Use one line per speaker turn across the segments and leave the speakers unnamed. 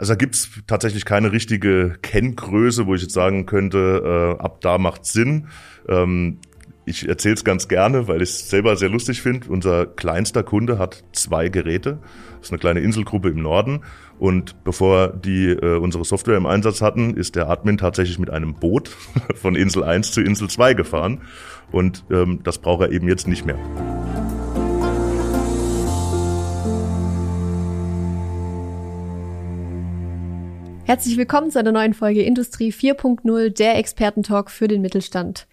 Also da gibt's tatsächlich keine richtige Kenngröße, wo ich jetzt sagen könnte, äh, ab da macht Sinn. Ähm, ich erzähle es ganz gerne, weil ich es selber sehr lustig finde. Unser kleinster Kunde hat zwei Geräte. Das ist eine kleine Inselgruppe im Norden. Und bevor die äh, unsere Software im Einsatz hatten, ist der Admin tatsächlich mit einem Boot von Insel 1 zu Insel 2 gefahren. Und ähm, das braucht er eben jetzt nicht mehr.
Herzlich willkommen zu einer neuen Folge Industrie 4.0, der Expertentalk für den Mittelstand.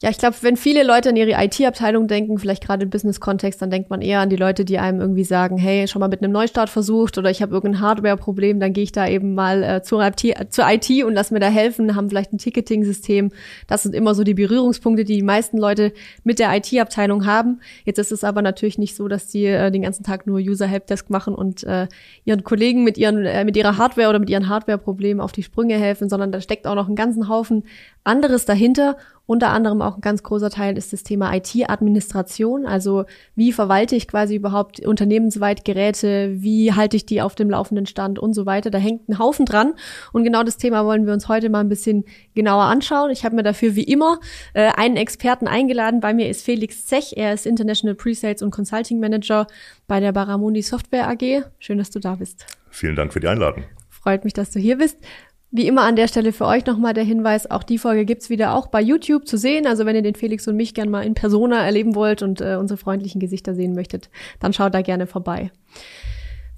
Ja, ich glaube, wenn viele Leute an ihre IT-Abteilung denken, vielleicht gerade im Business-Kontext, dann denkt man eher an die Leute, die einem irgendwie sagen, hey, schon mal mit einem Neustart versucht oder ich habe irgendein Hardware-Problem, dann gehe ich da eben mal äh, zur, IT, zur IT und lass mir da helfen, haben vielleicht ein Ticketing-System. Das sind immer so die Berührungspunkte, die die meisten Leute mit der IT-Abteilung haben. Jetzt ist es aber natürlich nicht so, dass die äh, den ganzen Tag nur User-Helpdesk machen und äh, ihren Kollegen mit, ihren, äh, mit ihrer Hardware oder mit ihren Hardware-Problemen auf die Sprünge helfen, sondern da steckt auch noch einen ganzen Haufen anderes dahinter unter anderem auch ein ganz großer Teil ist das Thema IT-Administration. Also wie verwalte ich quasi überhaupt unternehmensweit Geräte? Wie halte ich die auf dem laufenden Stand und so weiter? Da hängt ein Haufen dran. Und genau das Thema wollen wir uns heute mal ein bisschen genauer anschauen. Ich habe mir dafür wie immer äh, einen Experten eingeladen. Bei mir ist Felix Zech. Er ist International Presales und Consulting Manager bei der Baramundi Software AG. Schön, dass du da bist.
Vielen Dank für die Einladung.
Freut mich, dass du hier bist. Wie immer an der Stelle für euch nochmal der Hinweis, auch die Folge gibt's wieder auch bei YouTube zu sehen. Also wenn ihr den Felix und mich gerne mal in Persona erleben wollt und äh, unsere freundlichen Gesichter sehen möchtet, dann schaut da gerne vorbei.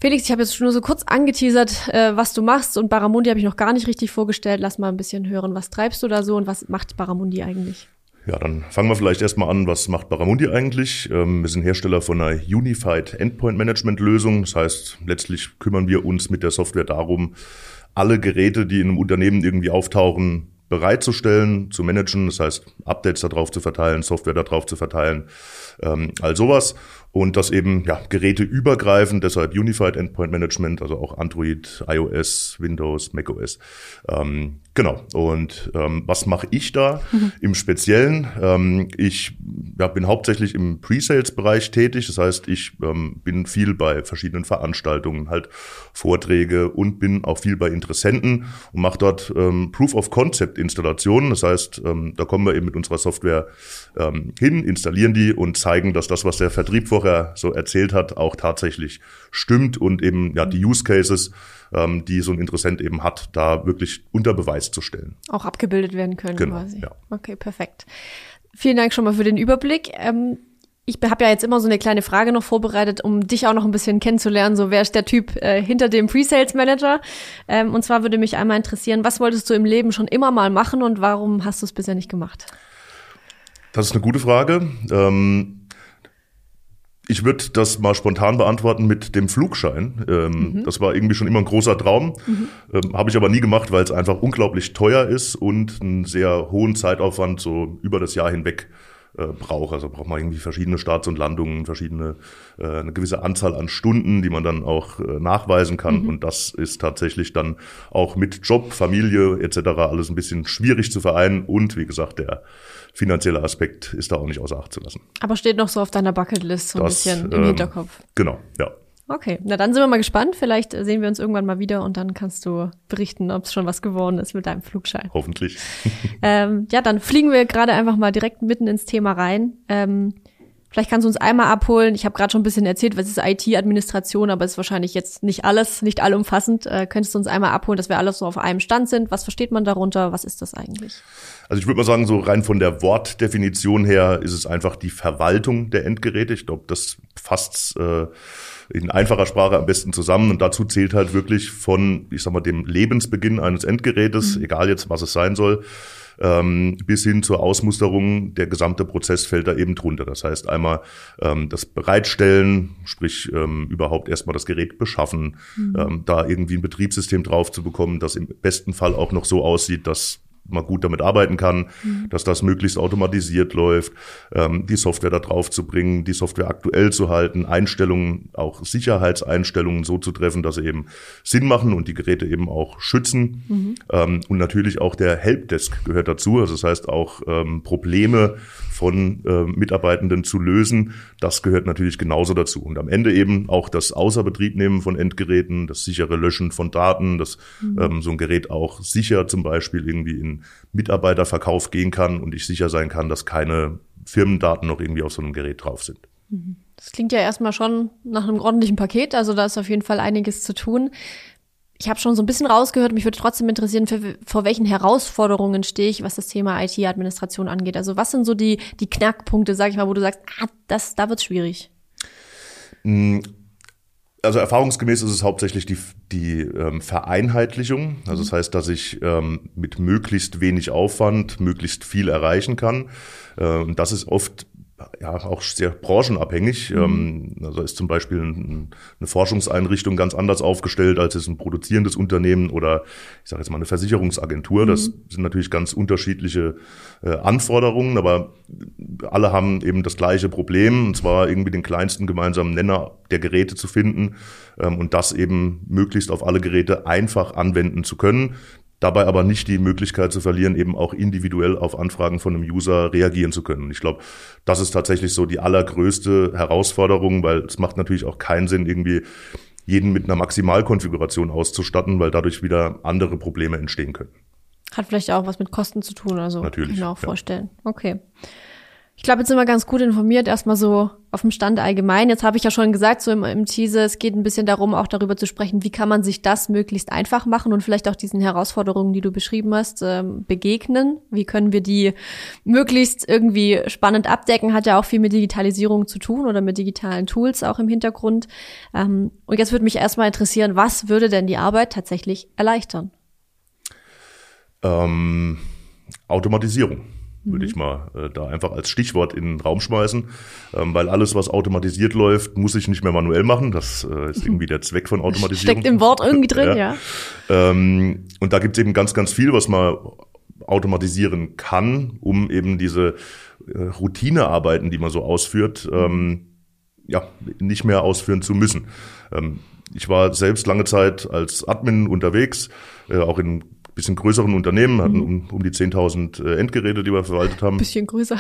Felix, ich habe jetzt schon nur so kurz angeteasert, äh, was du machst und Baramundi habe ich noch gar nicht richtig vorgestellt. Lass mal ein bisschen hören, was treibst du da so und was macht Baramundi eigentlich?
Ja, dann fangen wir vielleicht erstmal an, was macht Baramundi eigentlich? Ähm, wir sind Hersteller von einer Unified Endpoint Management Lösung. Das heißt, letztlich kümmern wir uns mit der Software darum, alle Geräte, die in einem Unternehmen irgendwie auftauchen, bereitzustellen, zu managen, das heißt Updates darauf zu verteilen, Software darauf zu verteilen, ähm, all sowas und das eben ja Geräte übergreifend, deshalb Unified Endpoint Management, also auch Android, iOS, Windows, macOS. Ähm, genau. Und ähm, was mache ich da mhm. im Speziellen? Ähm, ich ja, bin hauptsächlich im Pre-Sales-Bereich tätig. Das heißt, ich ähm, bin viel bei verschiedenen Veranstaltungen, halt Vorträge und bin auch viel bei Interessenten und mache dort ähm, Proof of Concept Installationen. Das heißt, ähm, da kommen wir eben mit unserer Software ähm, hin, installieren die und zeigen, dass das, was der Vertrieb vor vorher so erzählt hat, auch tatsächlich stimmt und eben ja die Use Cases, ähm, die so ein Interessent eben hat, da wirklich unter Beweis zu stellen.
Auch abgebildet werden können
genau, quasi. Ja.
Okay, perfekt. Vielen Dank schon mal für den Überblick. Ähm, ich habe ja jetzt immer so eine kleine Frage noch vorbereitet, um dich auch noch ein bisschen kennenzulernen. So, wer ist der Typ äh, hinter dem Pre-Sales Manager? Ähm, und zwar würde mich einmal interessieren, was wolltest du im Leben schon immer mal machen und warum hast du es bisher nicht gemacht?
Das ist eine gute Frage. Ähm, ich würde das mal spontan beantworten mit dem Flugschein. Ähm, mhm. Das war irgendwie schon immer ein großer Traum. Mhm. Ähm, Habe ich aber nie gemacht, weil es einfach unglaublich teuer ist und einen sehr hohen Zeitaufwand so über das Jahr hinweg äh, braucht. Also braucht man irgendwie verschiedene Starts und Landungen, verschiedene, äh, eine gewisse Anzahl an Stunden, die man dann auch äh, nachweisen kann. Mhm. Und das ist tatsächlich dann auch mit Job, Familie etc. alles ein bisschen schwierig zu vereinen. Und wie gesagt, der finanzielle Aspekt ist da auch nicht außer Acht zu lassen.
Aber steht noch so auf deiner Bucketlist so ein das, bisschen im ähm, Hinterkopf.
Genau, ja.
Okay, na dann sind wir mal gespannt. Vielleicht sehen wir uns irgendwann mal wieder und dann kannst du berichten, ob es schon was geworden ist mit deinem Flugschein.
Hoffentlich.
ähm, ja, dann fliegen wir gerade einfach mal direkt mitten ins Thema rein. Ähm, vielleicht kannst du uns einmal abholen. Ich habe gerade schon ein bisschen erzählt, was ist IT-Administration, aber es ist wahrscheinlich jetzt nicht alles, nicht allumfassend. Äh, könntest du uns einmal abholen, dass wir alles so auf einem Stand sind? Was versteht man darunter? Was ist das eigentlich?
Also ich würde mal sagen, so rein von der Wortdefinition her ist es einfach die Verwaltung der Endgeräte. Ich glaube, das fasst äh, in einfacher Sprache am besten zusammen. Und dazu zählt halt wirklich von, ich sag mal, dem Lebensbeginn eines Endgerätes, mhm. egal jetzt, was es sein soll, ähm, bis hin zur Ausmusterung, der gesamte Prozess fällt da eben drunter. Das heißt einmal ähm, das Bereitstellen, sprich ähm, überhaupt erstmal das Gerät beschaffen, mhm. ähm, da irgendwie ein Betriebssystem drauf zu bekommen, das im besten Fall auch noch so aussieht, dass man gut damit arbeiten kann, mhm. dass das möglichst automatisiert läuft, ähm, die Software da drauf zu bringen, die Software aktuell zu halten, Einstellungen, auch Sicherheitseinstellungen so zu treffen, dass sie eben Sinn machen und die Geräte eben auch schützen. Mhm. Ähm, und natürlich auch der Helpdesk gehört dazu. Also das heißt auch ähm, Probleme von äh, Mitarbeitenden zu lösen, das gehört natürlich genauso dazu. Und am Ende eben auch das Außerbetriebnehmen von Endgeräten, das sichere Löschen von Daten, dass mhm. ähm, so ein Gerät auch sicher zum Beispiel irgendwie in Mitarbeiterverkauf gehen kann und ich sicher sein kann, dass keine Firmendaten noch irgendwie auf so einem Gerät drauf sind.
Mhm. Das klingt ja erstmal schon nach einem ordentlichen Paket, also da ist auf jeden Fall einiges zu tun ich habe schon so ein bisschen rausgehört, mich würde trotzdem interessieren, für, vor welchen Herausforderungen stehe ich, was das Thema IT-Administration angeht. Also was sind so die, die Knackpunkte, sag ich mal, wo du sagst, ah, das, da wird's schwierig?
Hm, also erfahrungsgemäß ist es hauptsächlich die, die ähm, Vereinheitlichung. Also das heißt, dass ich ähm, mit möglichst wenig Aufwand möglichst viel erreichen kann. Äh, und das ist oft ja auch sehr branchenabhängig. Mhm. Ähm, also ist zum Beispiel eine Forschungseinrichtung ganz anders aufgestellt als ist ein produzierendes Unternehmen oder ich sage jetzt mal eine Versicherungsagentur. Das mhm. sind natürlich ganz unterschiedliche äh, Anforderungen, aber alle haben eben das gleiche Problem, und zwar irgendwie den kleinsten gemeinsamen Nenner der Geräte zu finden ähm, und das eben möglichst auf alle Geräte einfach anwenden zu können dabei aber nicht die Möglichkeit zu verlieren, eben auch individuell auf Anfragen von einem User reagieren zu können. Ich glaube, das ist tatsächlich so die allergrößte Herausforderung, weil es macht natürlich auch keinen Sinn, irgendwie jeden mit einer Maximalkonfiguration auszustatten, weil dadurch wieder andere Probleme entstehen können.
Hat vielleicht auch was mit Kosten zu tun, also
Natürlich,
kann ich mir auch vorstellen. Ja. Okay. Ich glaube, jetzt sind wir ganz gut informiert, erstmal so auf dem Stand allgemein. Jetzt habe ich ja schon gesagt, so im, im Teaser, es geht ein bisschen darum, auch darüber zu sprechen, wie kann man sich das möglichst einfach machen und vielleicht auch diesen Herausforderungen, die du beschrieben hast, ähm, begegnen. Wie können wir die möglichst irgendwie spannend abdecken? Hat ja auch viel mit Digitalisierung zu tun oder mit digitalen Tools auch im Hintergrund. Ähm, und jetzt würde mich erstmal interessieren, was würde denn die Arbeit tatsächlich erleichtern?
Ähm, Automatisierung würde ich mhm. mal äh, da einfach als Stichwort in den Raum schmeißen, ähm, weil alles, was automatisiert läuft, muss ich nicht mehr manuell machen. Das äh, ist irgendwie der Zweck von Automatisierung.
Steckt im Wort irgendwie drin, ja. ja.
Ähm, und da gibt es eben ganz, ganz viel, was man automatisieren kann, um eben diese äh, Routinearbeiten, die man so ausführt, ähm, ja, nicht mehr ausführen zu müssen. Ähm, ich war selbst lange Zeit als Admin unterwegs, äh, auch in bisschen größeren Unternehmen, hatten mhm. um, um die 10.000 äh, Endgeräte, die wir verwaltet haben.
Bisschen größer.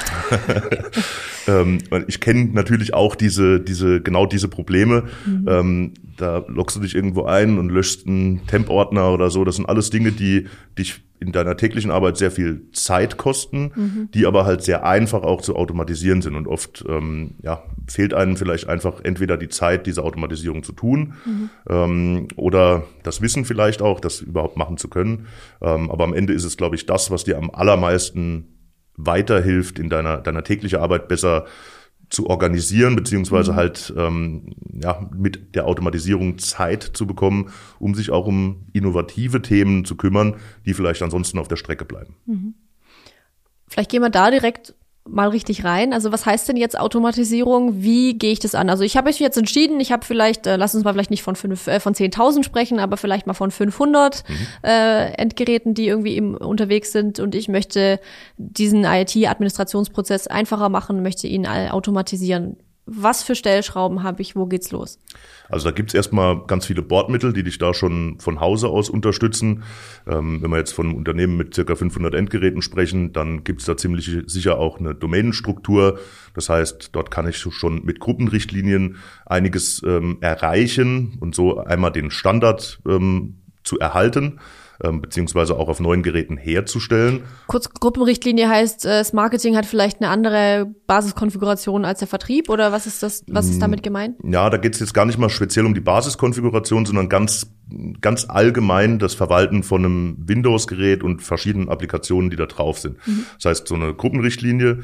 ähm, ich kenne natürlich auch diese, diese, genau diese Probleme. Mhm. Ähm, da lockst du dich irgendwo ein und löscht einen Temp-Ordner oder so. Das sind alles Dinge, die dich in deiner täglichen Arbeit sehr viel Zeit kosten, mhm. die aber halt sehr einfach auch zu automatisieren sind. Und oft ähm, ja, fehlt einem vielleicht einfach entweder die Zeit, diese Automatisierung zu tun, mhm. ähm, oder das Wissen vielleicht auch, das überhaupt machen zu können. Ähm, aber am Ende ist es, glaube ich, das, was dir am allermeisten weiterhilft, in deiner, deiner täglichen Arbeit besser zu organisieren, beziehungsweise mhm. halt ähm, ja, mit der Automatisierung Zeit zu bekommen, um sich auch um innovative Themen zu kümmern, die vielleicht ansonsten auf der Strecke bleiben. Mhm.
Vielleicht gehen wir da direkt mal richtig rein. Also was heißt denn jetzt Automatisierung? Wie gehe ich das an? Also ich habe mich jetzt entschieden, ich habe vielleicht, äh, lass uns mal vielleicht nicht von fünf, äh, von 10.000 sprechen, aber vielleicht mal von 500 mhm. äh, Endgeräten, die irgendwie im, unterwegs sind und ich möchte diesen IT-Administrationsprozess einfacher machen, möchte ihn automatisieren was für Stellschrauben habe ich, wo geht's los?
Also da gibt's erstmal ganz viele Bordmittel, die dich da schon von Hause aus unterstützen. Ähm, wenn wir jetzt von einem Unternehmen mit circa 500 Endgeräten sprechen, dann gibt's da ziemlich sicher auch eine Domänenstruktur. Das heißt, dort kann ich schon mit Gruppenrichtlinien einiges ähm, erreichen und so einmal den Standard ähm, zu erhalten ähm, beziehungsweise auch auf neuen Geräten herzustellen.
Kurz Gruppenrichtlinie heißt, äh, das Marketing hat vielleicht eine andere Basiskonfiguration als der Vertrieb oder was ist das, was ist mm, damit gemeint?
Ja, da geht es jetzt gar nicht mal speziell um die Basiskonfiguration, sondern ganz, ganz allgemein das Verwalten von einem Windows-Gerät und verschiedenen Applikationen, die da drauf sind. Mhm. Das heißt, so eine Gruppenrichtlinie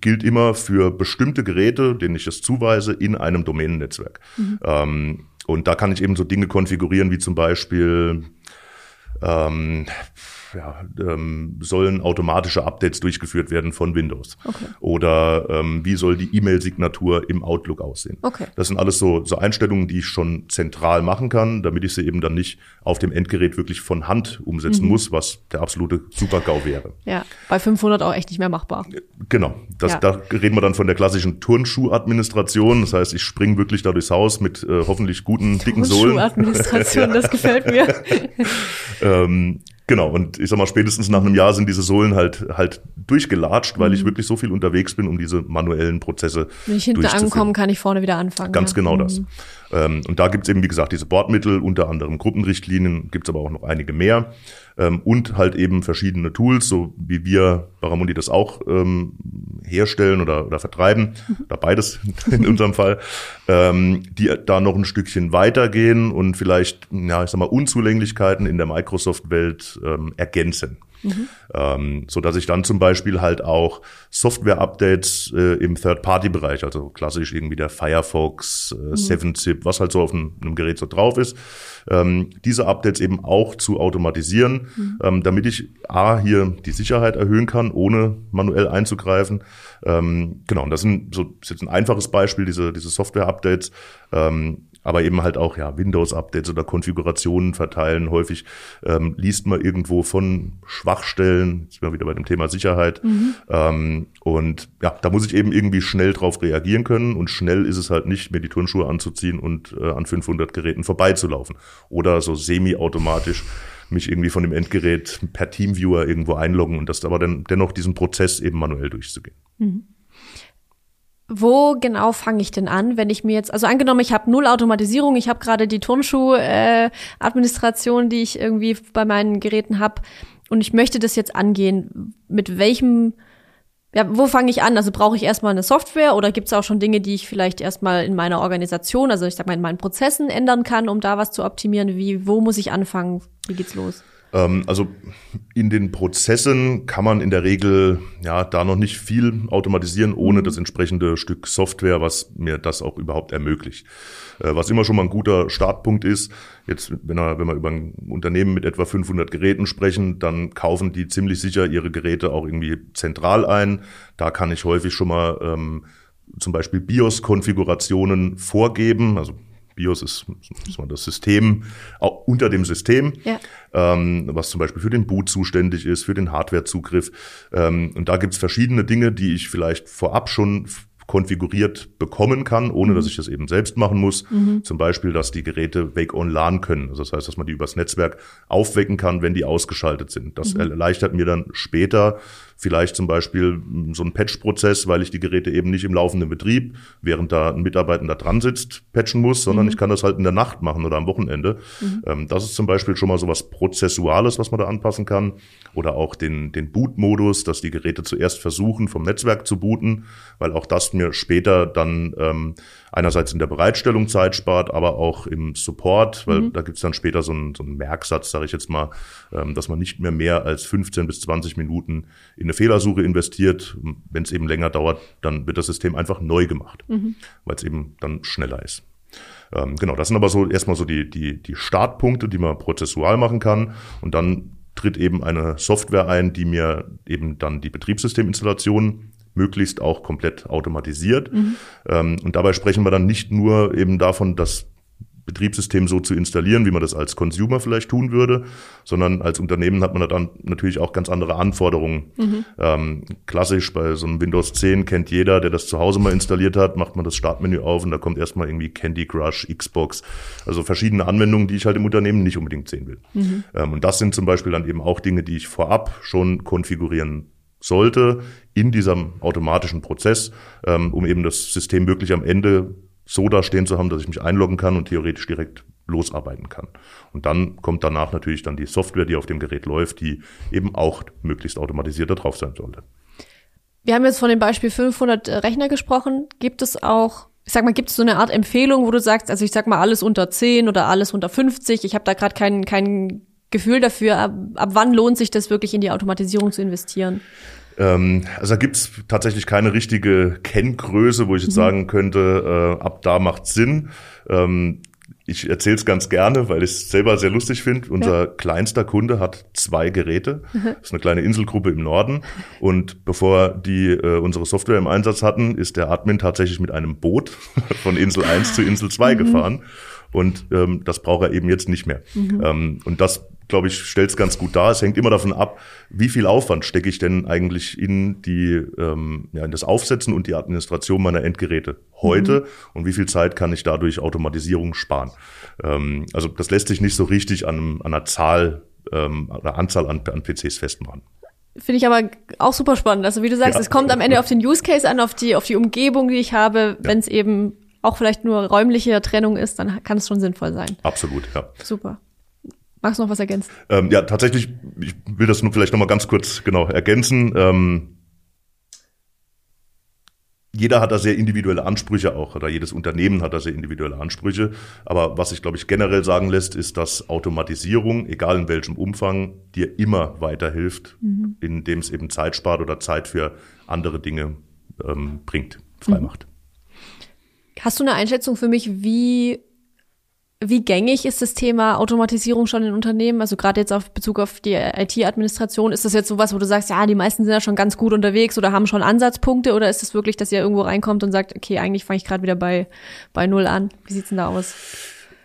gilt immer für bestimmte Geräte, denen ich es zuweise, in einem Domänennetzwerk. Mhm. Ähm, und da kann ich eben so Dinge konfigurieren, wie zum Beispiel ähm, ja, ähm, sollen automatische Updates durchgeführt werden von Windows?
Okay.
Oder ähm, wie soll die E-Mail-Signatur im Outlook aussehen?
Okay.
Das sind alles so, so Einstellungen, die ich schon zentral machen kann, damit ich sie eben dann nicht auf dem Endgerät wirklich von Hand umsetzen muss, was der absolute Super-GAU wäre.
Ja, bei 500 auch echt nicht mehr machbar.
Genau, das,
Ja.
da reden wir dann von der klassischen Turnschuh-Administration. Das heißt, ich springe wirklich da durchs Haus mit äh, hoffentlich guten, dicken Sohlen.
Schuhadministration, das gefällt mir.
Ähm, genau, und ich sag mal, spätestens nach einem Jahr sind diese Sohlen halt halt durchgelatscht, weil ich wirklich so viel unterwegs bin, um diese manuellen Prozesse
Wenn ich hinten ankomme, kann ich vorne wieder anfangen.
Ganz
ja.
genau das. Ähm, und da gibt's eben, wie gesagt, diese Bordmittel, unter anderem Gruppenrichtlinien, gibt's aber auch noch einige mehr. Ähm, und halt eben verschiedene Tools, so wie wir Baramundi das auch ähm, herstellen oder, oder vertreiben, oder beides in unserem Fall, ähm, die da noch ein Stückchen weitergehen und vielleicht, ja, ich sag mal, Unzulänglichkeiten in der Microsoft-Welt ähm, ergänzen. Ähm, so dass ich dann zum Beispiel halt auch Software-Updates äh, im Third-Party-Bereich, also klassisch irgendwie der Firefox, äh, 7-Zip, was halt so auf einem, einem Gerät so drauf ist, ähm, diese Updates eben auch zu automatisieren, ähm, damit ich A, hier die Sicherheit erhöhen kann, ohne manuell einzugreifen. Ähm, genau, und das, sind so, ist jetzt ein einfaches Beispiel, diese, diese Software-Updates. Ähm, aber eben halt auch ja Windows-Updates oder Konfigurationen verteilen. Häufig ähm, liest man irgendwo von Schwachstellen, jetzt sind wir wieder bei dem Thema Sicherheit. Ähm, und ja, da muss ich eben irgendwie schnell drauf reagieren können. Und schnell ist es halt nicht, mir die Turnschuhe anzuziehen und äh, an 500 Geräten vorbeizulaufen. Oder so semi-automatisch mich irgendwie von dem Endgerät per Teamviewer irgendwo einloggen und das aber dann dennoch diesen Prozess eben manuell durchzugehen.
Wo genau fange ich denn an, wenn ich mir jetzt, also angenommen, ich habe null Automatisierung, ich habe gerade die Turnschuh-Administration, die ich irgendwie bei meinen Geräten habe und ich möchte das jetzt angehen. Mit welchem, ja, wo fange ich an? Also brauche ich erstmal eine Software oder gibt es auch schon Dinge, die ich vielleicht erstmal in meiner Organisation, also ich sag mal in meinen Prozessen ändern kann, um da was zu optimieren? Wie, wo muss ich anfangen? Wie geht's los?
Ähm, also in den Prozessen kann man in der Regel ja da noch nicht viel automatisieren, ohne das entsprechende Stück Software, was mir das auch überhaupt ermöglicht. Äh, was immer schon mal ein guter Startpunkt ist. Jetzt, wenn wir, wenn wir über ein Unternehmen mit etwa 500 Geräten sprechen, dann kaufen die ziemlich sicher ihre Geräte auch irgendwie zentral ein. Da kann ich häufig schon mal ähm, zum Beispiel BIOS-Konfigurationen vorgeben. Also BIOS ist, ist das System auch unter dem System,
Ja.
ähm, was zum Beispiel für den Boot zuständig ist, für den Hardwarezugriff. Ähm, und da gibt's verschiedene Dinge, die ich vielleicht vorab schon konfiguriert bekommen kann, ohne dass ich das eben selbst machen muss. Zum Beispiel, dass die Geräte Wake on LAN können. Also das heißt, dass man die übers Netzwerk aufwecken kann, wenn die ausgeschaltet sind. Das erleichtert mir dann später vielleicht zum Beispiel mh, so einen Patch-Prozess, weil ich die Geräte eben nicht im laufenden Betrieb, während da ein Mitarbeiter dran sitzt, patchen muss, sondern ich kann das halt in der Nacht machen oder am Wochenende. Ähm, das ist zum Beispiel schon mal so was Prozessuales, was man da anpassen kann. Oder auch den, den Boot-Modus, dass die Geräte zuerst versuchen, vom Netzwerk zu booten, weil auch das mir später dann ähm, einerseits in der Bereitstellung Zeit spart, aber auch im Support, weil da gibt's dann später so einen, so einen Merksatz, sage ich jetzt mal, ähm, dass man nicht mehr mehr als 15 bis 20 Minuten in eine Fehlersuche investiert. Wenn es eben länger dauert, dann wird das System einfach neu gemacht, weil es eben dann schneller ist. Ähm, genau, das sind aber so erstmal so die, die, die Startpunkte, die man prozessual machen kann. Und dann tritt eben eine Software ein, die mir eben dann die Betriebssysteminstallation möglichst auch komplett automatisiert. Ähm, und dabei sprechen wir dann nicht nur eben davon, das Betriebssystem so zu installieren, wie man das als Consumer vielleicht tun würde, sondern als Unternehmen hat man da dann natürlich auch ganz andere Anforderungen. Ähm, klassisch bei so einem Windows 10 kennt jeder, der das zu Hause mal installiert hat, macht man das Startmenü auf und da kommt erstmal irgendwie Candy Crush, Xbox, also verschiedene Anwendungen, die ich halt im Unternehmen nicht unbedingt sehen will. Ähm, und das sind zum Beispiel dann eben auch Dinge, die ich vorab schon konfigurieren sollte in diesem automatischen Prozess, ähm, um eben das System wirklich am Ende so da stehen zu haben, dass ich mich einloggen kann und theoretisch direkt losarbeiten kann. Und dann kommt danach natürlich dann die Software, die auf dem Gerät läuft, die eben auch möglichst automatisiert da drauf sein sollte.
Wir haben jetzt von dem Beispiel 500 Rechner gesprochen. Gibt es auch, ich sag mal, gibt es so eine Art Empfehlung, wo du sagst, also ich sag mal alles unter 10 oder alles unter 50, ich habe da gerade kein, kein Gefühl dafür, ab, ab wann lohnt sich das wirklich in die Automatisierung zu investieren?
Ähm, also da gibt's tatsächlich keine richtige Kenngröße, wo ich jetzt sagen könnte, äh, ab da macht Sinn. Ähm, ich erzähle es ganz gerne, weil ich es selber sehr lustig finde. Unser ja. kleinster Kunde hat zwei Geräte. Mhm. Das ist eine kleine Inselgruppe im Norden. Und bevor die äh, unsere Software im Einsatz hatten, ist der Admin tatsächlich mit einem Boot von Insel 1 zu Insel 2 mhm. gefahren. Und ähm, das braucht er eben jetzt nicht mehr. Mhm. Ähm, und das glaube ich, stellt es ganz gut dar. Es hängt immer davon ab, wie viel Aufwand stecke ich denn eigentlich in die, ähm, ja, in das Aufsetzen und die Administration meiner Endgeräte heute mhm. und wie viel Zeit kann ich dadurch Automatisierung sparen. Ähm, also das lässt sich nicht so richtig an, an einer Zahl ähm, oder Anzahl an, an PCs festmachen.
Finde ich aber auch super spannend. Also wie du sagst, ja. es kommt am Ende auf den Use Case an, auf die, auf die Umgebung, die ich habe. Ja. Wenn es eben auch vielleicht nur räumliche Trennung ist, dann kann es schon sinnvoll sein.
Absolut, ja.
Super. Magst du noch was ergänzen?
Ähm, ja, tatsächlich, ich will das nur vielleicht noch mal ganz kurz genau ergänzen. Ähm, jeder hat da sehr individuelle Ansprüche auch, oder jedes Unternehmen hat da sehr individuelle Ansprüche. Aber was sich, glaube ich, generell sagen lässt, ist, dass Automatisierung, egal in welchem Umfang, dir immer weiterhilft, mhm. indem es eben Zeit spart oder Zeit für andere Dinge ähm, bringt, freimacht. Mhm.
Hast du eine Einschätzung für mich, wie wie gängig ist das Thema Automatisierung schon in Unternehmen? Also gerade jetzt auf Bezug auf die IT-Administration, ist das jetzt sowas, wo du sagst, ja, die meisten sind ja schon ganz gut unterwegs oder haben schon Ansatzpunkte oder ist es wirklich, dass ihr irgendwo reinkommt und sagt, okay, eigentlich fange ich gerade wieder bei, bei Null an? Wie sieht's denn da aus?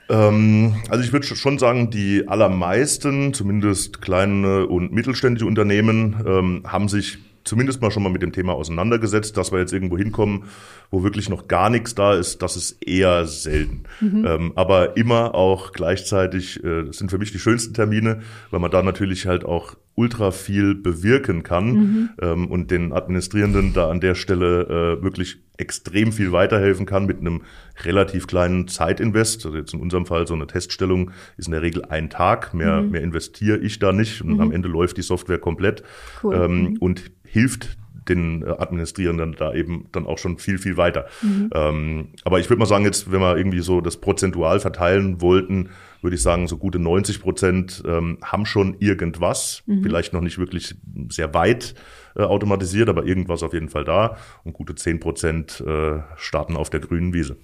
Ähm, also ich würde schon sagen, die allermeisten, zumindest kleine und mittelständische Unternehmen, ähm, haben sich zumindest mal schon mal mit dem Thema auseinandergesetzt, dass wir jetzt irgendwo hinkommen, wo wirklich noch gar nichts da ist, das ist eher selten. Mhm. Ähm, aber immer auch gleichzeitig, äh, das sind für mich die schönsten Termine, weil man da natürlich halt auch ultra viel bewirken kann mhm. ähm, und den Administrierenden da an der Stelle äh, wirklich extrem viel weiterhelfen kann mit einem relativ kleinen Zeitinvest. Also jetzt in unserem Fall so eine Teststellung ist in der Regel ein Tag. Mehr, mhm. mehr investiere ich da nicht und mhm. am Ende läuft die Software komplett cool. ähm, und hilft den äh, Administrierenden da eben dann auch schon viel, viel weiter. Mhm. Ähm, aber ich würde mal sagen, jetzt, wenn wir irgendwie so das prozentual verteilen wollten, würde ich sagen, so gute 90 Prozent ähm, haben schon irgendwas, mhm. vielleicht noch nicht wirklich sehr weit äh, automatisiert, aber irgendwas auf jeden Fall da. Und gute 10 Prozent äh, starten auf der grünen Wiese.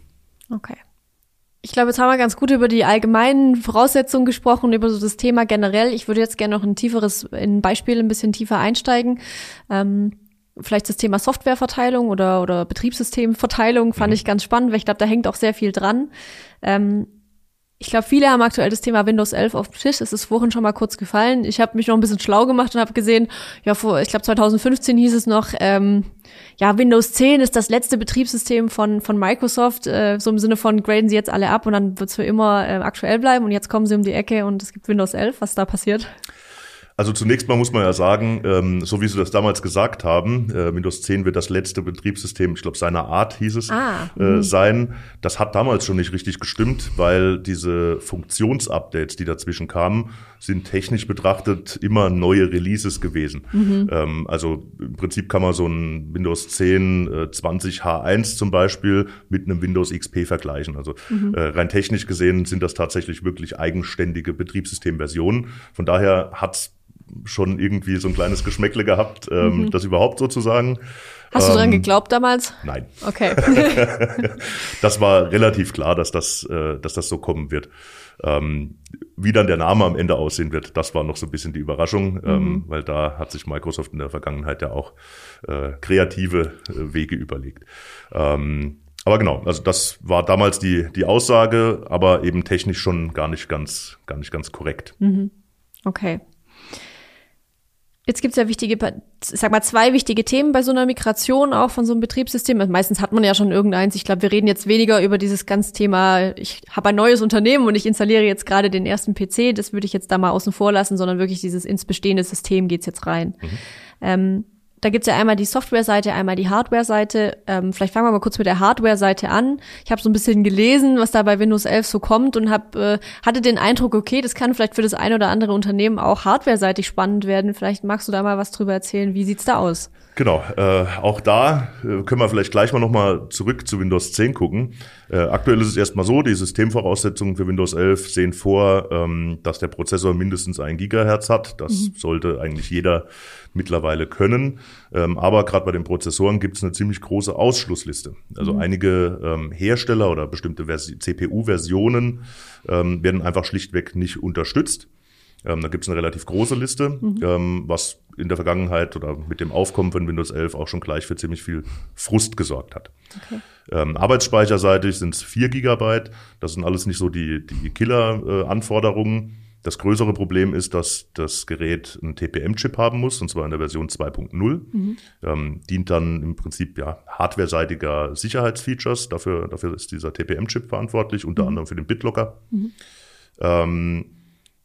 Okay. Ich glaube, jetzt haben wir ganz gut über die allgemeinen Voraussetzungen gesprochen, über so das Thema generell. Ich würde jetzt gerne noch ein tieferes, in ein Beispiel ein bisschen tiefer einsteigen. Ähm, vielleicht das Thema Softwareverteilung oder, oder Betriebssystemverteilung fand mhm. ich ganz spannend, weil ich glaube, da hängt auch sehr viel dran. Ähm, ich glaube, viele haben aktuell das Thema Windows 11 auf dem Tisch. Es ist vorhin schon mal kurz gefallen. Ich habe mich noch ein bisschen schlau gemacht und habe gesehen, ja, vor, ich glaube 2015 hieß es noch, ähm, ja, Windows 10 ist das letzte Betriebssystem von, von Microsoft, äh, so im Sinne von graden sie jetzt alle ab und dann wird's für immer äh, aktuell bleiben und jetzt kommen sie um die Ecke und es gibt Windows 11. Was da passiert?
Also zunächst mal muss man ja sagen, ähm, so wie Sie das damals gesagt haben, äh, Windows 10 wird das letzte Betriebssystem, ich glaube seiner Art hieß es, ah, äh, mhm. sein. Das hat damals schon nicht richtig gestimmt, weil diese Funktionsupdates, die dazwischen kamen, sind technisch betrachtet immer neue Releases gewesen. Mhm. Ähm, also im Prinzip kann man so ein Windows 10 äh, 20 H1 zum Beispiel mit einem Windows XP vergleichen. Also mhm. äh, rein technisch gesehen sind das tatsächlich wirklich eigenständige Betriebssystemversionen. Von daher hat's schon irgendwie so ein kleines Geschmäckle gehabt, ähm, mhm. das überhaupt sozusagen.
Hast du ähm, dran geglaubt damals?
Nein.
Okay.
das war relativ klar, dass das, äh, dass das so kommen wird. Ähm, wie dann der Name am Ende aussehen wird, das war noch so ein bisschen die Überraschung, mhm. ähm, weil da hat sich Microsoft in der Vergangenheit ja auch äh, kreative äh, Wege überlegt. Ähm, aber genau, also das war damals die, die Aussage, aber eben technisch schon gar nicht ganz, gar nicht ganz korrekt.
Mhm. Okay. Jetzt gibt's ja wichtige, sag mal, zwei wichtige Themen bei so einer Migration auch von so einem Betriebssystem. Meistens hat man ja schon irgendeins. Ich glaube, wir reden jetzt weniger über dieses ganze Thema, ich habe ein neues Unternehmen und ich installiere jetzt gerade den ersten PC. Das würde ich jetzt da mal außen vor lassen, sondern wirklich dieses ins bestehende System geht's jetzt rein. Mhm. Ähm, da gibt's ja einmal die Software-Seite, einmal die Hardware-Seite. Ähm, vielleicht fangen wir mal kurz mit der Hardware-Seite an. Ich habe so ein bisschen gelesen, was da bei Windows 11 so kommt und hab, äh, hatte den Eindruck, okay, das kann vielleicht für das ein oder andere Unternehmen auch hardware-seitig spannend werden. Vielleicht magst du da mal was drüber erzählen. Wie sieht's da aus?
Genau, äh, auch da äh, können wir vielleicht gleich mal nochmal zurück zu Windows 10 gucken. Äh, aktuell ist es erstmal so, die Systemvoraussetzungen für Windows 11 sehen vor, ähm, dass der Prozessor mindestens ein Gigahertz hat. Das mhm. sollte eigentlich jeder mittlerweile können. Ähm, aber gerade bei den Prozessoren gibt es eine ziemlich große Ausschlussliste. Also mhm. einige ähm, Hersteller oder bestimmte CPU-Versionen ähm, werden einfach schlichtweg nicht unterstützt. Ähm, da gibt es eine relativ große Liste, mhm. ähm, was in der Vergangenheit oder mit dem Aufkommen von Windows 11 auch schon gleich für ziemlich viel Frust gesorgt hat. Okay. Ähm, arbeitsspeicherseitig sind es 4 Gigabyte. Das sind alles nicht so die, die Killer-Anforderungen. Äh, das größere Problem ist, dass das Gerät einen TPM-Chip haben muss, und zwar in der Version 2.0. Mhm. Ähm, dient dann im Prinzip ja hardwareseitiger Sicherheitsfeatures. Dafür, dafür ist dieser TPM-Chip verantwortlich, unter mhm. anderem für den BitLocker. Mhm. Ähm,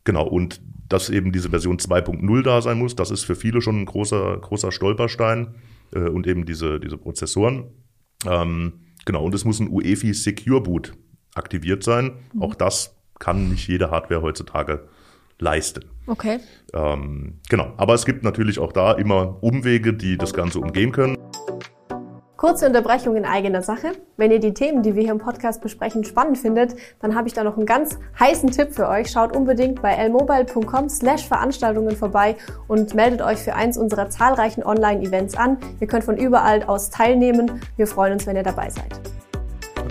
genau, und dass eben diese Version 2.0 da sein muss, das ist für viele schon ein großer, großer Stolperstein äh, und eben diese, diese Prozessoren. Ähm, genau, und es muss ein UEFI Secure Boot aktiviert sein. Mhm. Auch das kann nicht jede Hardware heutzutage leisten.
Okay.
Ähm, genau, aber es gibt natürlich auch da immer Umwege, die das Ganze umgehen können.
Kurze Unterbrechung in eigener Sache. Wenn ihr die Themen, die wir hier im Podcast besprechen, spannend findet, dann habe ich da noch einen ganz heißen Tipp für euch. Schaut unbedingt bei lmobile.com slash Veranstaltungen vorbei und meldet euch für eins unserer zahlreichen Online-Events an. Ihr könnt von überall aus teilnehmen. Wir freuen uns, wenn ihr dabei seid.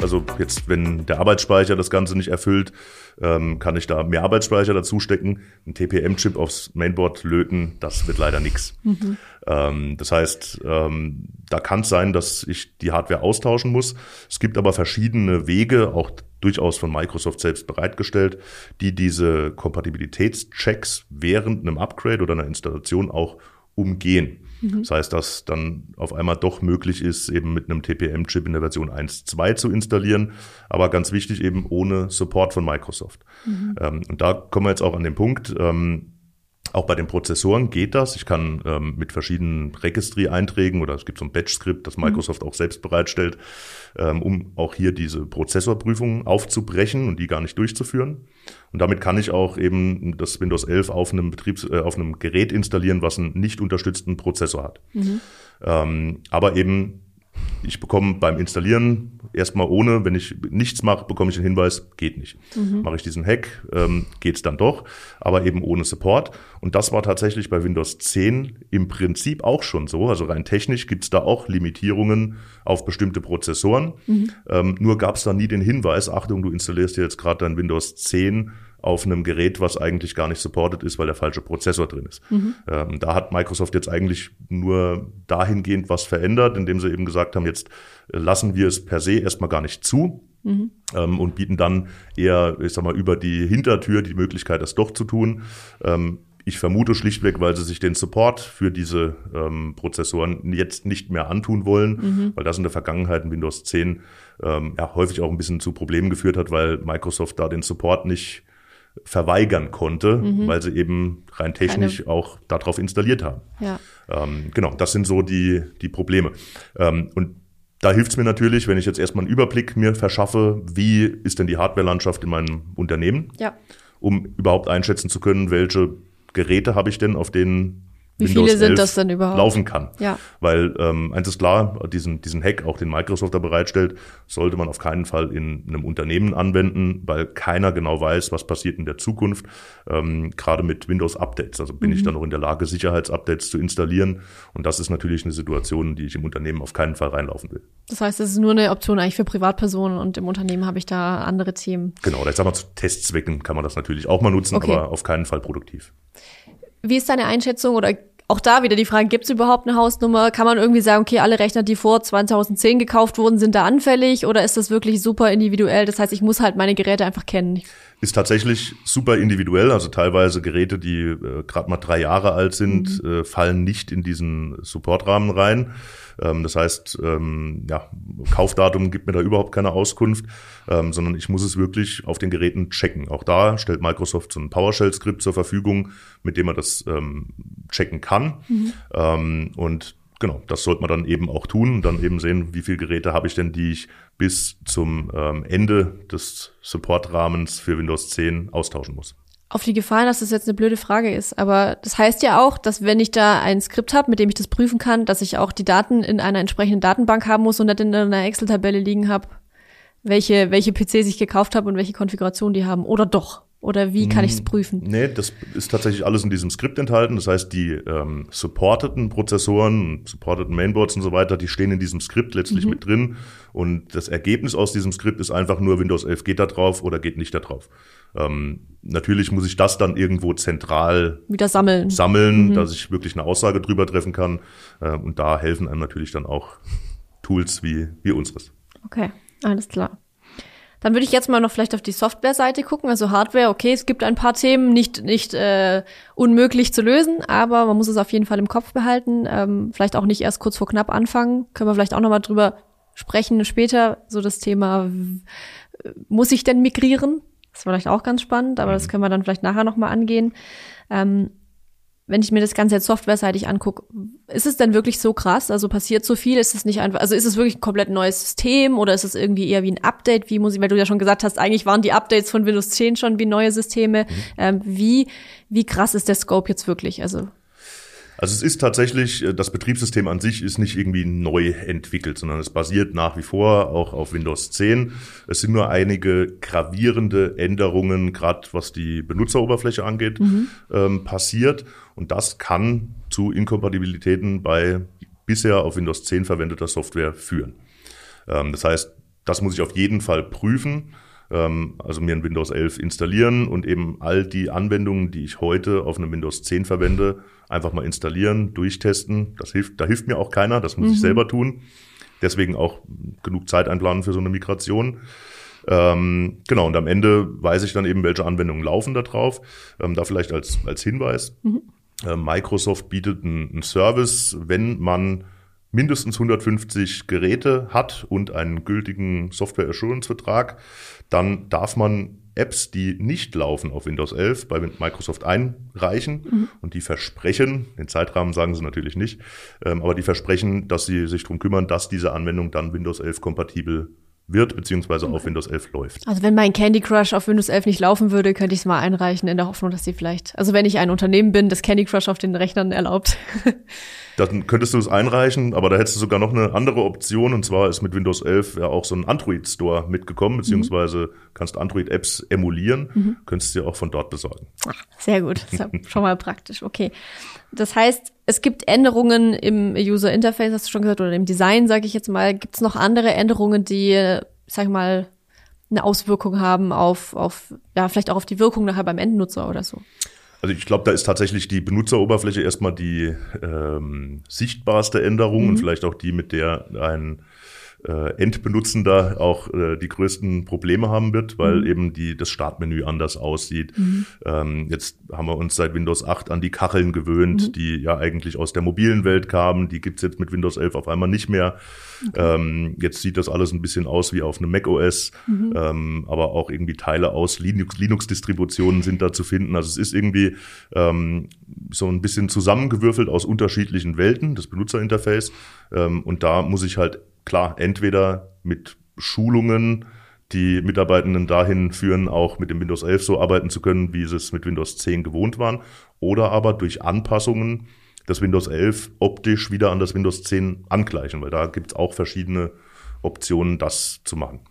Also jetzt, wenn der Arbeitsspeicher das Ganze nicht erfüllt, ähm, kann ich da mehr Arbeitsspeicher dazu stecken. Ein TPM-Chip aufs Mainboard löten, das wird leider nichts. Mhm. Ähm, das heißt, ähm, da kann es sein, dass ich die Hardware austauschen muss. Es gibt aber verschiedene Wege, auch durchaus von Microsoft selbst bereitgestellt, die diese Kompatibilitätschecks während einem Upgrade oder einer Installation auch umgehen. Mhm. Das heißt, dass dann auf einmal doch möglich ist, eben mit einem TPM-Chip in der Version 1.2 zu installieren, aber ganz wichtig eben ohne Support von Microsoft. Mhm. Ähm, und da kommen wir jetzt auch an den Punkt, ähm, auch bei den Prozessoren geht das. Ich kann ähm, mit verschiedenen Registry-Einträgen oder es gibt so ein Batch-Skript, das mhm. Microsoft mhm. auch selbst bereitstellt, ähm, um auch hier diese Prozessorprüfungen aufzubrechen und die gar nicht durchzuführen. Und damit kann ich auch eben das Windows 11 auf einem Betriebs äh, auf einem Gerät installieren, was einen nicht unterstützten Prozessor hat. Mhm. Ähm, aber eben ich bekomme beim Installieren erstmal ohne, wenn ich nichts mache, bekomme ich den Hinweis, geht nicht. Mhm. Mache ich diesen Hack, ähm, geht es dann doch, aber eben ohne Support. Und das war tatsächlich bei Windows 10 im Prinzip auch schon so. Also rein technisch gibt es da auch Limitierungen auf bestimmte Prozessoren. Mhm. Ähm, nur gab es da nie den Hinweis, Achtung, du installierst jetzt gerade dein Windows 10 auf einem Gerät, was eigentlich gar nicht supported ist, weil der falsche Prozessor drin ist. Mhm. Ähm, da hat Microsoft jetzt eigentlich nur dahingehend was verändert, indem sie eben gesagt haben, jetzt lassen wir es per se erstmal gar nicht zu. Mhm. Ähm, und bieten dann eher, ich sag mal, über die Hintertür die Möglichkeit, das doch zu tun. Ähm, ich vermute schlichtweg, weil sie sich den Support für diese ähm, Prozessoren jetzt nicht mehr antun wollen, mhm. weil das in der Vergangenheit in Windows 10 ähm, ja, häufig auch ein bisschen zu Problemen geführt hat, weil Microsoft da den Support nicht verweigern konnte, mhm. weil sie eben rein technisch Keine. auch darauf installiert haben. Ja. Ähm, genau, das sind so die, die Probleme. Ähm, und da hilft es mir natürlich, wenn ich jetzt erstmal einen Überblick mir verschaffe, wie ist denn die Hardwarelandschaft in meinem Unternehmen, ja. um überhaupt einschätzen zu können, welche Geräte habe ich denn, auf denen
wie Windows viele sind das denn überhaupt?
laufen kann. Ja. Weil ähm, eins ist klar, diesen, diesen Hack, auch den Microsoft da bereitstellt, sollte man auf keinen Fall in einem Unternehmen anwenden, weil keiner genau weiß, was passiert in der Zukunft. Ähm, Gerade mit Windows-Updates. Also bin mhm. ich dann noch in der Lage, Sicherheitsupdates zu installieren. Und das ist natürlich eine Situation, die ich im Unternehmen auf keinen Fall reinlaufen will.
Das heißt, es ist nur eine Option eigentlich für Privatpersonen und im Unternehmen habe ich da andere Themen.
Genau, da ich sag mal, zu Testzwecken kann man das natürlich auch mal nutzen, okay. aber auf keinen Fall produktiv.
Wie ist deine Einschätzung oder auch da wieder die Frage, gibt es überhaupt eine Hausnummer? Kann man irgendwie sagen, okay, alle Rechner, die vor 2010 gekauft wurden, sind da anfällig oder ist das wirklich super individuell? Das heißt, ich muss halt meine Geräte einfach kennen.
Ist tatsächlich super individuell. Also teilweise Geräte, die äh, gerade mal drei Jahre alt sind, mhm. äh, fallen nicht in diesen Supportrahmen rein. Ähm, das heißt, ähm, ja, Kaufdatum gibt mir da überhaupt keine Auskunft, ähm, sondern ich muss es wirklich auf den Geräten checken. Auch da stellt Microsoft so ein PowerShell-Skript zur Verfügung, mit dem man das checken kann. Mhm. Und genau, das sollte man dann eben auch tun und dann eben sehen, wie viele Geräte habe ich denn, die ich bis zum ähm, Ende des Supportrahmens für Windows 10 austauschen muss
auf die Gefahr, dass das jetzt eine blöde Frage ist, aber das heißt ja auch, dass wenn ich da ein Skript habe, mit dem ich das prüfen kann, dass ich auch die Daten in einer entsprechenden Datenbank haben muss und nicht in einer Excel-Tabelle liegen habe, welche, welche PCs ich gekauft habe und welche Konfiguration die haben. Oder doch? Oder wie kann ich es prüfen?
Nee, das ist tatsächlich alles in diesem Skript enthalten. Das heißt, die ähm, supporteten Prozessoren, supporteten Mainboards und so weiter, die stehen in diesem Skript letztlich mhm. mit drin. Und das Ergebnis aus diesem Skript ist einfach nur, Windows 11 geht da drauf oder geht nicht da drauf. Ähm, natürlich muss ich das dann irgendwo zentral
wieder sammeln,
sammeln mhm. dass ich wirklich eine Aussage drüber treffen kann. Äh, und da helfen einem natürlich dann auch Tools wie, wie unseres.
Okay, alles klar. Dann würde ich jetzt mal noch vielleicht auf die Software-Seite gucken. Also Hardware, okay, es gibt ein paar Themen, nicht, nicht äh, unmöglich zu lösen, aber man muss es auf jeden Fall im Kopf behalten. Ähm, vielleicht auch nicht erst kurz vor knapp anfangen. Können wir vielleicht auch noch mal drüber sprechen später. So das Thema, muss ich denn migrieren? Das ist vielleicht auch ganz spannend, aber das mhm. können wir dann vielleicht nachher noch mal angehen. Ähm, wenn ich mir das Ganze jetzt softwareseitig angucke, ist es denn wirklich so krass? Also passiert so viel? Ist es nicht einfach, also ist es wirklich ein komplett neues System oder ist es irgendwie eher wie ein Update? Wie muss ich, weil du ja schon gesagt hast, eigentlich waren die Updates von Windows 10 schon wie neue Systeme. Mhm. Ähm, wie, wie krass ist der Scope jetzt wirklich? Also
also es ist tatsächlich, äh, das Betriebssystem an sich ist nicht irgendwie neu entwickelt, sondern es basiert nach wie vor auch auf Windows 10. Es sind nur einige gravierende Änderungen, gerade was die Benutzeroberfläche angeht, mhm. ähm, passiert. Und das kann zu Inkompatibilitäten bei bisher auf Windows 10 verwendeter Software führen. Ähm, das heißt, das muss ich auf jeden Fall prüfen also mir ein Windows 11 installieren und eben all die Anwendungen, die ich heute auf einem Windows 10 verwende, einfach mal installieren, durchtesten. Das hilft, da hilft mir auch keiner, das muss mhm. ich selber tun. Deswegen auch genug Zeit einplanen für so eine Migration. Ähm, genau, und am Ende weiß ich dann eben, welche Anwendungen laufen da drauf. Ähm, da vielleicht als, als Hinweis. Mhm. Äh, Microsoft bietet einen Service, wenn man mindestens 150 Geräte hat und einen gültigen Software Assurance Vertrag, dann darf man Apps, die nicht laufen auf Windows 11, bei Microsoft einreichen mhm. und die versprechen, den Zeitrahmen sagen sie natürlich nicht, ähm, aber die versprechen, dass sie sich darum kümmern, dass diese Anwendung dann Windows 11 kompatibel wird, beziehungsweise auf Windows 11 läuft.
Also wenn mein Candy Crush auf Windows 11 nicht laufen würde, könnte ich es mal einreichen in der Hoffnung, dass sie vielleicht, also wenn ich ein Unternehmen bin, das Candy Crush auf den Rechnern erlaubt.
Dann könntest du es einreichen, aber da hättest du sogar noch eine andere Option und zwar ist mit Windows 11 ja auch so ein Android Store mitgekommen, beziehungsweise kannst Android Apps emulieren, mhm. könntest du dir auch von dort besorgen.
Ach, sehr gut, das ist ja schon mal praktisch, okay. Das heißt, es gibt Änderungen im User Interface, hast du schon gesagt, oder im Design, sage ich jetzt mal. Gibt es noch andere Änderungen, die, sag ich mal, eine Auswirkung haben auf, auf, ja, vielleicht auch auf die Wirkung nachher beim Endnutzer oder so?
Also ich glaube, da ist tatsächlich die Benutzeroberfläche erstmal die ähm, sichtbarste Änderung mhm. und vielleicht auch die, mit der ein äh, Endbenutzender auch äh, die größten Probleme haben wird, weil mhm. eben die, das Startmenü anders aussieht. Mhm. Ähm, jetzt haben wir uns seit Windows 8 an die Kacheln gewöhnt, mhm. die ja eigentlich aus der mobilen Welt kamen. Die gibt's jetzt mit Windows 11 auf einmal nicht mehr. Okay. Ähm, jetzt sieht das alles ein bisschen aus wie auf einem Mac OS, mhm. ähm, aber auch irgendwie Teile aus Linux, Linux-Distributionen sind da zu finden. Also es ist irgendwie ähm, so ein bisschen zusammengewürfelt aus unterschiedlichen Welten, das Benutzerinterface. Ähm, und da muss ich halt klar, entweder mit Schulungen, die Mitarbeitenden dahin führen, auch mit dem Windows 11 so arbeiten zu können, wie sie es mit Windows 10 gewohnt waren, oder aber durch Anpassungen das Windows 11 optisch wieder an das Windows 10 angleichen, weil da gibt es auch verschiedene Optionen, das zu machen.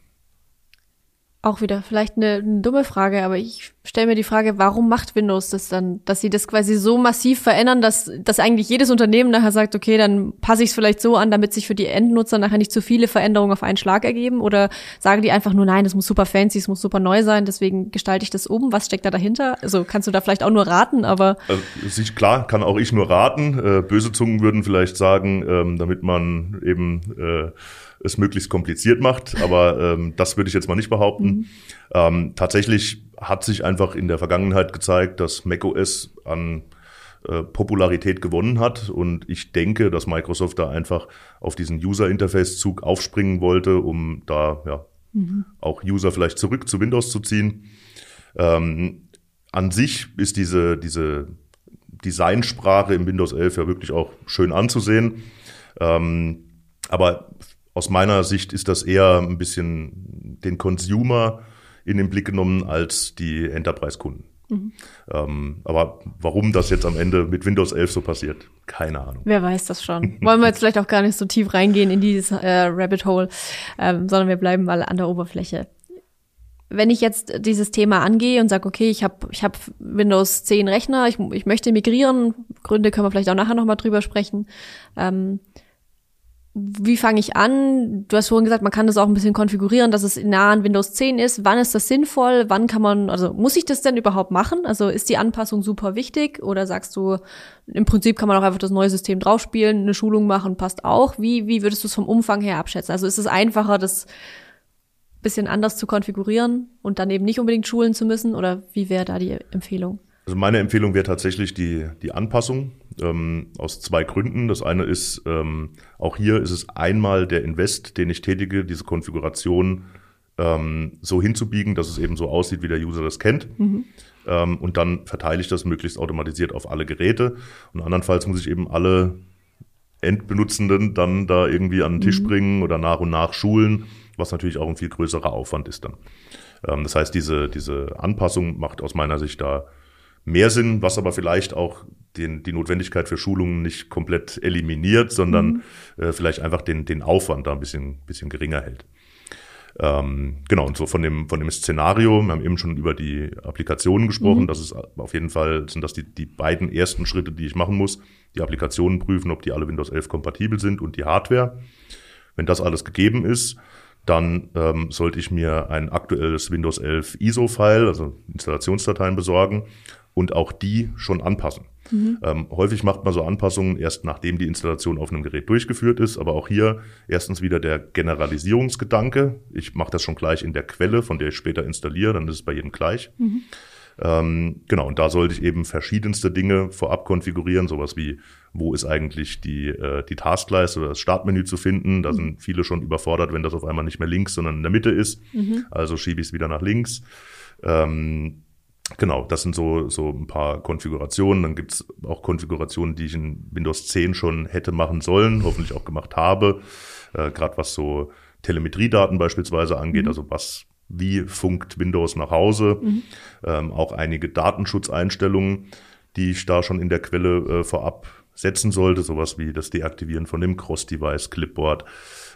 Auch wieder vielleicht eine, eine dumme Frage, aber ich stelle mir die Frage, warum macht Windows das dann, dass sie das quasi so massiv verändern, dass, dass eigentlich jedes Unternehmen nachher sagt, okay, dann passe ich es vielleicht so an, damit sich für die Endnutzer nachher nicht zu viele Veränderungen auf einen Schlag ergeben? Oder sagen die einfach nur, nein, das muss super fancy, es muss super neu sein, deswegen gestalte ich das oben? Was steckt da dahinter? Also kannst du da vielleicht auch nur raten, aber.
Also, klar, kann auch ich nur raten. Äh, böse Zungen würden vielleicht sagen, ähm, damit man eben äh, es möglichst kompliziert macht, aber ähm, das würde ich jetzt mal nicht behaupten. Mhm. Ähm, tatsächlich hat sich einfach in der Vergangenheit gezeigt, dass macOS an äh, Popularität gewonnen hat und ich denke, dass Microsoft da einfach auf diesen User-Interface-Zug aufspringen wollte, um da ja mhm. auch User vielleicht zurück zu Windows zu ziehen. Ähm, an sich ist diese, diese Designsprache im Windows 11 ja wirklich auch schön anzusehen. Ähm, aber aus meiner Sicht ist das eher ein bisschen den Consumer in den Blick genommen als die Enterprise-Kunden. Mhm. Ähm, aber warum das jetzt am Ende mit Windows 11 so passiert, keine Ahnung.
Wer weiß das schon. Wollen wir jetzt vielleicht auch gar nicht so tief reingehen in dieses äh, Rabbit Hole, ähm, sondern wir bleiben mal an der Oberfläche. wenn ich jetzt dieses Thema angehe und sage, okay, ich habe ich hab Windows 10 Rechner, ich, ich möchte migrieren, Gründe können wir vielleicht auch nachher nochmal drüber sprechen. Ähm, wie fange ich an? Du hast vorhin gesagt, man kann das auch ein bisschen konfigurieren, dass es nah an Windows 10 ist. Wann ist das sinnvoll? Wann kann man, also muss ich das denn überhaupt machen? Also ist die Anpassung super wichtig? Oder sagst du, im Prinzip kann man auch einfach das neue System draufspielen, eine Schulung machen, passt auch? Wie, wie würdest du es vom Umfang her abschätzen? Also ist es einfacher, das bisschen anders zu konfigurieren und dann eben nicht unbedingt schulen zu müssen? Oder wie wäre da die Empfehlung?
Also meine Empfehlung wäre tatsächlich die, die Anpassung ähm, aus zwei Gründen. Das eine ist, ähm, auch hier ist es einmal der Invest, den ich tätige, diese Konfiguration ähm, so hinzubiegen, dass es eben so aussieht, wie der User das kennt. Mhm. Ähm, und dann verteile ich das möglichst automatisiert auf alle Geräte. Und andernfalls muss ich eben alle Endbenutzenden dann da irgendwie an den Tisch mhm. bringen oder nach und nach schulen, was natürlich auch ein viel größerer Aufwand ist dann. Ähm, das heißt, diese, diese Anpassung macht aus meiner Sicht da mehr Sinn, was aber vielleicht auch den, die Notwendigkeit für Schulungen nicht komplett eliminiert, sondern mhm. äh, vielleicht einfach den, den Aufwand da ein bisschen, bisschen geringer hält. Ähm, genau, und so von dem, von dem Szenario, wir haben eben schon über die Applikationen gesprochen, mhm. das ist auf jeden Fall, sind das die, die beiden ersten Schritte, die ich machen muss. Die Applikationen prüfen, ob die alle Windows 11 kompatibel sind und die Hardware. Wenn das alles gegeben ist, dann ähm, sollte ich mir ein aktuelles Windows 11 ISO-File, also Installationsdateien besorgen und auch die schon anpassen. Mhm. Ähm, häufig macht man so Anpassungen erst nachdem die Installation auf einem Gerät durchgeführt ist, aber auch hier erstens wieder der Generalisierungsgedanke. Ich mache das schon gleich in der Quelle, von der ich später installiere, dann ist es bei jedem gleich. Mhm. Ähm, genau, und da sollte ich eben verschiedenste Dinge vorab konfigurieren, sowas wie, wo ist eigentlich die, äh, die Taskleiste oder das Startmenü zu finden. Da mhm. sind viele schon überfordert, wenn das auf einmal nicht mehr links, sondern in der Mitte ist. Also schiebe ich es wieder nach links. Ähm, Genau, das sind so, so ein paar Konfigurationen. Dann gibt's auch Konfigurationen, die ich in Windows 10 schon hätte machen sollen, hoffentlich auch gemacht habe. Äh, Gerade was so Telemetriedaten beispielsweise angeht, mhm. also was, wie funkt Windows nach Hause. Mhm. Ähm, auch einige Datenschutzeinstellungen, die ich da schon in der Quelle äh, vorab setzen sollte, sowas wie das Deaktivieren von dem Cross-Device-Clipboard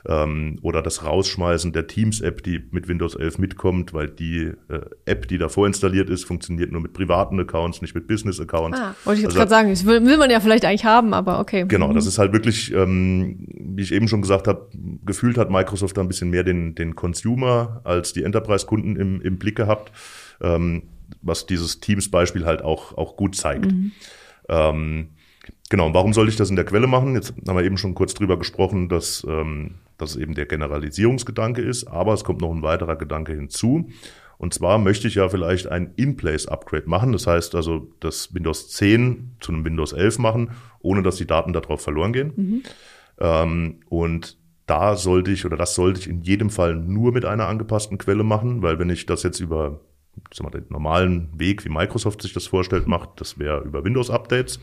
ähm, oder das Rausschmeißen der Teams-App, die mit Windows 11 mitkommt, weil die äh, App, die da vorinstalliert ist, funktioniert nur mit privaten Accounts, nicht mit Business-Accounts. Ah,
wollte ich jetzt also, gerade sagen, das will, will, man ja vielleicht eigentlich haben, aber okay.
Genau, das mhm. ist halt wirklich, ähm, wie ich eben schon gesagt habe, gefühlt hat Microsoft da ein bisschen mehr den, den Consumer als die Enterprise-Kunden im, im Blick gehabt, ähm, was dieses Teams-Beispiel halt auch, auch gut zeigt. Mhm. Ähm, Genau, und warum sollte ich das in der Quelle machen? Jetzt haben wir eben schon kurz drüber gesprochen, dass ähm, dass es eben der Generalisierungsgedanke ist, aber es kommt noch ein weiterer Gedanke hinzu. Und zwar möchte ich ja vielleicht ein In-Place-Upgrade machen. Das heißt also, das Windows 10 zu einem Windows 11 machen, ohne dass die Daten darauf verloren gehen. Mhm. Ähm, und da sollte ich oder das sollte ich in jedem Fall nur mit einer angepassten Quelle machen, weil wenn ich das jetzt über mal, den normalen Weg, wie Microsoft sich das vorstellt, macht, das wäre über Windows-Updates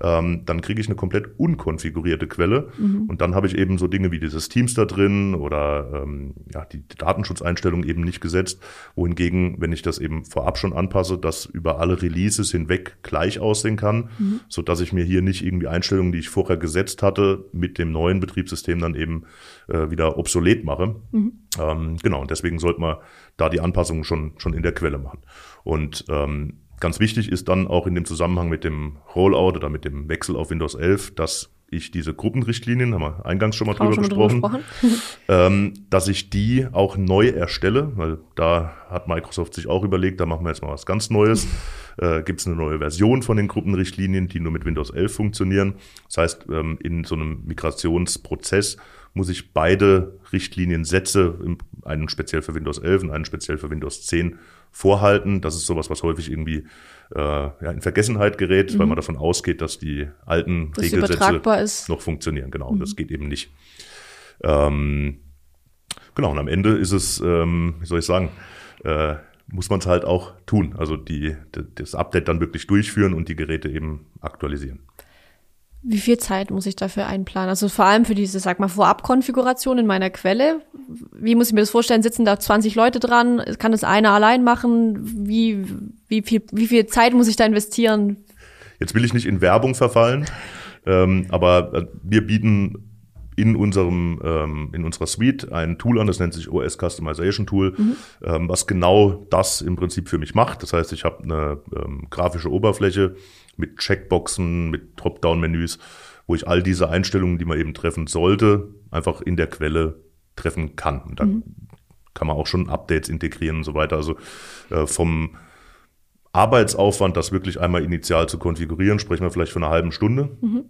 ähm, dann kriege ich eine komplett unkonfigurierte Quelle mhm. und dann habe ich eben so Dinge wie dieses Teams da drin oder ähm, ja, die, Datenschutzeinstellungen eben nicht gesetzt, wohingegen, wenn ich das eben vorab schon anpasse, das über alle Releases hinweg gleich aussehen kann, mhm. so dass ich mir hier nicht irgendwie Einstellungen, die ich vorher gesetzt hatte, mit dem neuen Betriebssystem dann eben äh, wieder obsolet mache. Mhm. Ähm, genau, und deswegen sollte man da die Anpassungen schon, schon in der Quelle machen. Und ähm, Ganz wichtig ist dann auch in dem Zusammenhang mit dem Rollout oder mit dem Wechsel auf Windows 11, dass ich diese Gruppenrichtlinien, haben wir eingangs schon mal drüber schon gesprochen, drüber ähm, dass ich die auch neu erstelle, weil da hat Microsoft sich auch überlegt, da machen wir jetzt mal was ganz Neues. Äh, Gibt es eine neue Version von den Gruppenrichtlinien, die nur mit Windows 11 funktionieren. Das heißt, ähm, in so einem Migrationsprozess muss ich beide Richtliniensätze, einen speziell für Windows 11 und einen speziell für Windows 10, vorhalten. Das ist sowas, was häufig irgendwie äh, ja, in Vergessenheit gerät, mhm. weil man davon ausgeht, dass die alten das Regelsätze noch funktionieren. Genau, mhm. das geht eben nicht. Ähm, genau, und am Ende ist es, ähm, wie soll ich sagen, äh, muss man es halt auch tun. Also die, das Update dann wirklich durchführen und die Geräte eben aktualisieren.
Wie viel Zeit muss ich dafür einplanen? Also vor allem für diese, sag mal, Vorabkonfiguration in meiner Quelle. Wie muss ich mir das vorstellen? Sitzen da 20 Leute dran? Kann das einer allein machen? Wie, wie, viel, wie viel Zeit muss ich da investieren?
Jetzt will ich nicht in Werbung verfallen, ähm, aber äh, wir bieten in unserem ähm, in unserer Suite ein Tool an, das nennt sich OS Customization Tool, mhm. ähm, was genau das im Prinzip für mich macht. Das heißt, ich habe eine ähm, grafische Oberfläche mit Checkboxen, mit Dropdown-Menüs, wo ich all diese Einstellungen, die man eben treffen sollte, einfach in der Quelle treffen kann. Und dann mhm. kann man auch schon Updates integrieren und so weiter. Also äh, vom Arbeitsaufwand, das wirklich einmal initial zu konfigurieren, sprechen wir vielleicht von einer halben Stunde. Mhm.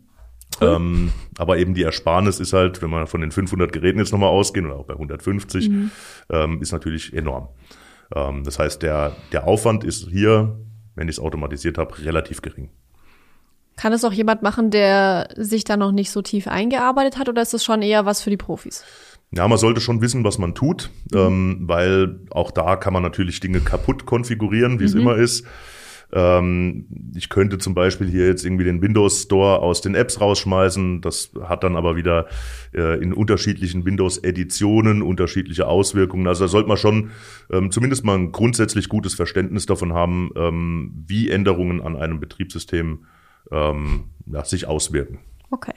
Cool. Ähm, aber eben die Ersparnis ist halt, wenn man von den 500 Geräten jetzt nochmal ausgehen oder auch bei 150, mhm. ähm, ist natürlich enorm. Ähm, das heißt, der, der Aufwand ist hier, wenn ich es automatisiert habe, relativ gering.
Kann es auch jemand machen, der sich da noch nicht so tief eingearbeitet hat oder ist es schon eher was für die Profis?
Ja, man sollte schon wissen, was man tut, mhm. ähm, weil auch da kann man natürlich Dinge kaputt konfigurieren, wie mhm. es immer ist. Ähm, ich könnte zum Beispiel hier jetzt irgendwie den Windows Store aus den Apps rausschmeißen. Das hat dann aber wieder äh, in unterschiedlichen Windows-Editionen unterschiedliche Auswirkungen. Also da sollte man schon ähm, zumindest mal ein grundsätzlich gutes Verständnis davon haben, ähm, wie Änderungen an einem Betriebssystem sich auswirken.
Okay.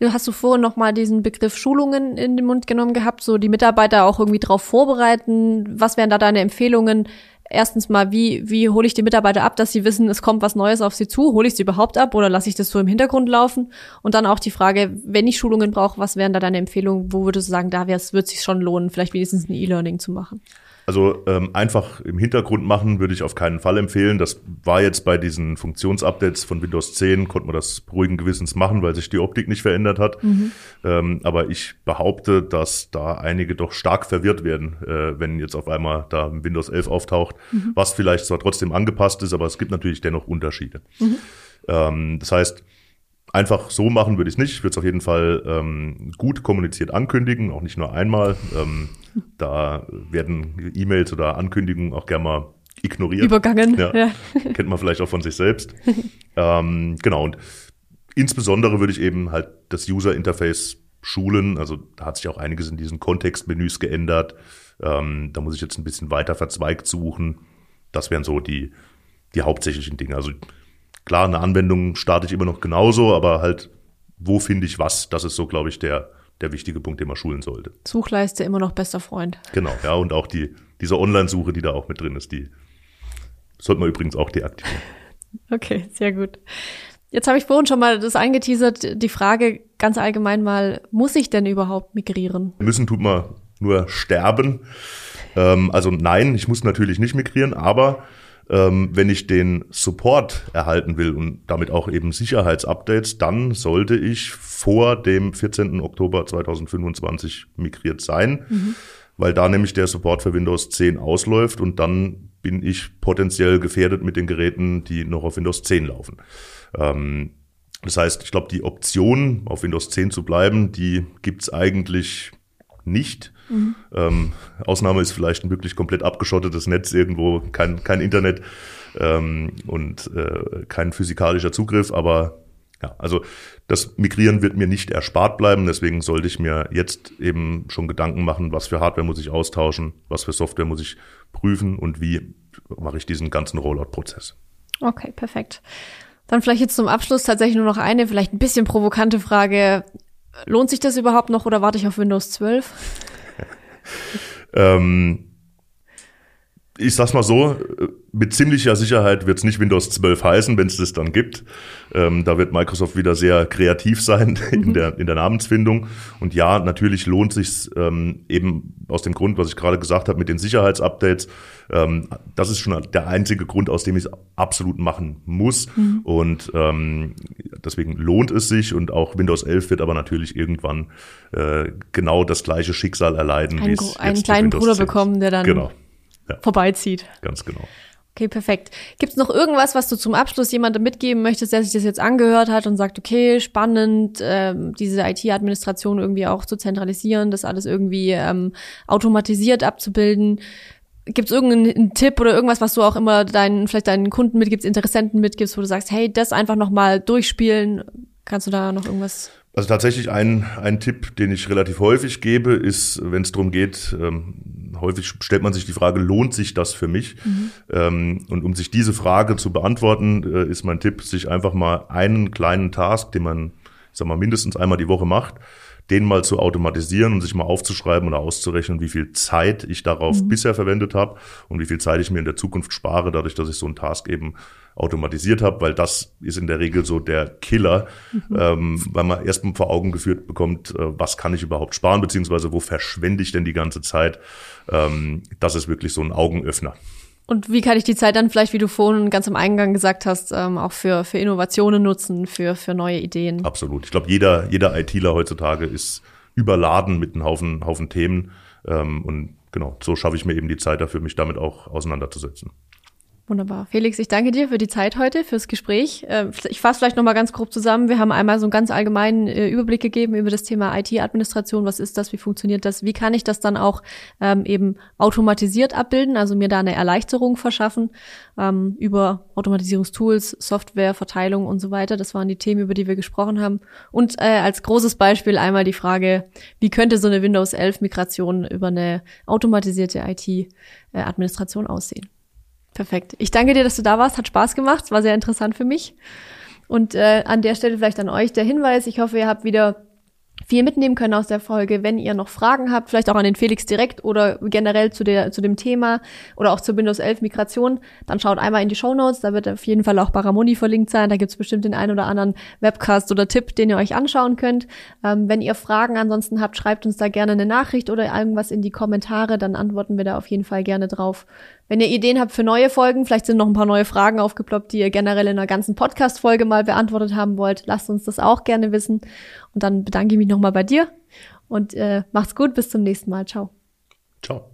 Du hast du vorhin noch mal diesen Begriff Schulungen in den Mund genommen gehabt, so die Mitarbeiter auch irgendwie darauf vorbereiten. Was wären da deine Empfehlungen? Erstens mal, wie, wie hole ich die Mitarbeiter ab, dass sie wissen, es kommt was Neues auf sie zu? Hole ich sie überhaupt ab oder lasse ich das so im Hintergrund laufen? Und dann auch die Frage, wenn ich Schulungen brauche, was wären da deine Empfehlungen? Wo würdest du sagen, da wird es sich schon lohnen, vielleicht wenigstens ein E-Learning zu machen?
Also ähm, einfach im Hintergrund machen würde ich auf keinen Fall empfehlen. Das war jetzt bei diesen Funktionsupdates von Windows 10, konnte man das ruhigen Gewissens machen, weil sich die Optik nicht verändert hat. Mhm. Ähm, aber ich behaupte, dass da einige doch stark verwirrt werden, äh, wenn jetzt auf einmal da Windows 11 auftaucht, mhm. was vielleicht zwar trotzdem angepasst ist, aber es gibt natürlich dennoch Unterschiede. Mhm. Ähm, das heißt, Einfach so machen würde ich es nicht. Ich würde es auf jeden Fall ähm, gut kommuniziert ankündigen, auch nicht nur einmal. Ähm, da werden E-Mails oder Ankündigungen auch gerne mal ignoriert.
Übergangen.
Ja, ja. Kennt man vielleicht auch von sich selbst. ähm, genau. Und insbesondere würde ich eben halt das User-Interface schulen. Also da hat sich auch einiges in diesen Kontextmenüs geändert. Ähm, da muss ich jetzt ein bisschen weiter verzweigt suchen. Das wären so die, die hauptsächlichen Dinge. Also Klar, eine Anwendung starte ich immer noch genauso, aber halt, wo finde ich was? Das ist so, glaube ich, der, der wichtige Punkt, den man schulen sollte.
Suchleiste immer noch bester Freund.
Genau, ja, und auch die, diese Online-Suche, die da auch mit drin ist, die sollte man übrigens auch deaktivieren.
Okay, sehr gut. Jetzt habe ich vorhin schon mal das angeteasert, die Frage ganz allgemein mal, muss ich denn überhaupt migrieren?
Müssen tut man nur sterben. Ähm, also nein, ich muss natürlich nicht migrieren, aber ähm, wenn ich den Support erhalten will und damit auch eben Sicherheitsupdates, dann sollte ich vor dem 14. Oktober 2025 migriert sein, mhm. weil da nämlich der Support für Windows 10 ausläuft und dann bin ich potenziell gefährdet mit den Geräten, die noch auf Windows 10 laufen. Ähm, das heißt, ich glaube, die Option, auf Windows 10 zu bleiben, die gibt's eigentlich nicht. Mhm. Ähm, Ausnahme ist vielleicht ein wirklich komplett abgeschottetes Netz irgendwo, kein, kein Internet ähm, und äh, kein physikalischer Zugriff, aber ja, also das Migrieren wird mir nicht erspart bleiben, deswegen sollte ich mir jetzt eben schon Gedanken machen, was für Hardware muss ich austauschen, was für Software muss ich prüfen und wie mache ich diesen ganzen Rollout-Prozess.
Okay, perfekt. Dann vielleicht jetzt zum Abschluss tatsächlich nur noch eine, vielleicht ein bisschen provokante Frage. Lohnt sich das überhaupt noch oder warte ich auf Windows 12?
ähm, ich sag's mal so, mit ziemlicher Sicherheit wird es nicht Windows 12 heißen, wenn es das dann gibt. Ähm, da wird Microsoft wieder sehr kreativ sein in, mhm. der, in der Namensfindung. Und ja, natürlich lohnt sich ähm, eben aus dem Grund, was ich gerade gesagt habe, mit den Sicherheitsupdates. Ähm, das ist schon der einzige Grund, aus dem ich es absolut machen muss. Mhm. Und ähm, deswegen lohnt es sich. Und auch Windows 11 wird aber natürlich irgendwann äh, genau das gleiche Schicksal erleiden.
Ein, einen kleinen Bruder bekommen, der dann genau. Ja. vorbeizieht.
Ganz genau.
Okay, perfekt. Gibt es noch irgendwas, was du zum Abschluss jemandem mitgeben möchtest, der sich das jetzt angehört hat und sagt, okay, spannend, ähm, diese IT-Administration irgendwie auch zu zentralisieren, das alles irgendwie ähm, automatisiert abzubilden? Gibt es irgendeinen Tipp oder irgendwas, was du auch immer deinen, vielleicht deinen Kunden mitgibst, Interessenten mitgibst, wo du sagst, hey, das einfach nochmal durchspielen? Kannst du da noch irgendwas
also tatsächlich ein, ein Tipp, den ich relativ häufig gebe, ist, wenn es darum geht, ähm, häufig stellt man sich die Frage, lohnt sich das für mich? Mhm. Ähm, und um sich diese Frage zu beantworten, äh, ist mein Tipp, sich einfach mal einen kleinen Task, den man, ich sag mal, mindestens einmal die Woche macht, den mal zu automatisieren und sich mal aufzuschreiben oder auszurechnen, wie viel Zeit ich darauf mhm. bisher verwendet habe und wie viel Zeit ich mir in der Zukunft spare, dadurch, dass ich so einen Task eben automatisiert habe, weil das ist in der Regel so der Killer, mhm. ähm, weil man erstmal vor Augen geführt bekommt, äh, was kann ich überhaupt sparen, beziehungsweise wo verschwende ich denn die ganze Zeit. Ähm, das ist wirklich so ein Augenöffner.
Und wie kann ich die Zeit dann vielleicht, wie du vorhin ganz am Eingang gesagt hast, ähm, auch für, für Innovationen nutzen, für, für neue Ideen?
Absolut. Ich glaube, jeder, jeder ITler heutzutage ist überladen mit einem Haufen, Haufen Themen. Ähm, und genau, so schaffe ich mir eben die Zeit dafür, mich damit auch auseinanderzusetzen.
Wunderbar. Felix, ich danke dir für die Zeit heute, fürs Gespräch. Ähm, ich fasse vielleicht nochmal ganz grob zusammen. Wir haben einmal so einen ganz allgemeinen äh, Überblick gegeben über das Thema IT-Administration. Was ist das? Wie funktioniert das? Wie kann ich das dann auch ähm, eben automatisiert abbilden? Also mir da eine Erleichterung verschaffen ähm, über Automatisierungstools, Software, Verteilung und so weiter. Das waren die Themen, über die wir gesprochen haben. Und äh, als großes Beispiel einmal die Frage, wie könnte so eine Windows 11 Migration über eine automatisierte IT-Administration äh, aussehen? Perfekt. Ich danke dir, dass du da warst. Hat Spaß gemacht. War sehr interessant für mich. Und äh, an der Stelle vielleicht an euch der Hinweis. Ich hoffe, ihr habt wieder viel mitnehmen können aus der Folge. Wenn ihr noch Fragen habt, vielleicht auch an den Felix direkt oder generell zu, der, zu dem Thema oder auch zur Windows 11 Migration, dann schaut einmal in die Show Notes. Da wird auf jeden Fall auch Baramoni verlinkt sein. Da gibt's bestimmt den einen oder anderen Webcast oder Tipp, den ihr euch anschauen könnt. Ähm, wenn ihr Fragen ansonsten habt, schreibt uns da gerne eine Nachricht oder irgendwas in die Kommentare. Dann antworten wir da auf jeden Fall gerne drauf. Wenn ihr Ideen habt für neue Folgen, vielleicht sind noch ein paar neue Fragen aufgeploppt, die ihr generell in einer ganzen Podcast-Folge mal beantwortet haben wollt, lasst uns das auch gerne wissen. Und dann bedanke ich mich nochmal bei dir und äh, macht's gut, bis zum nächsten Mal. Ciao. Ciao.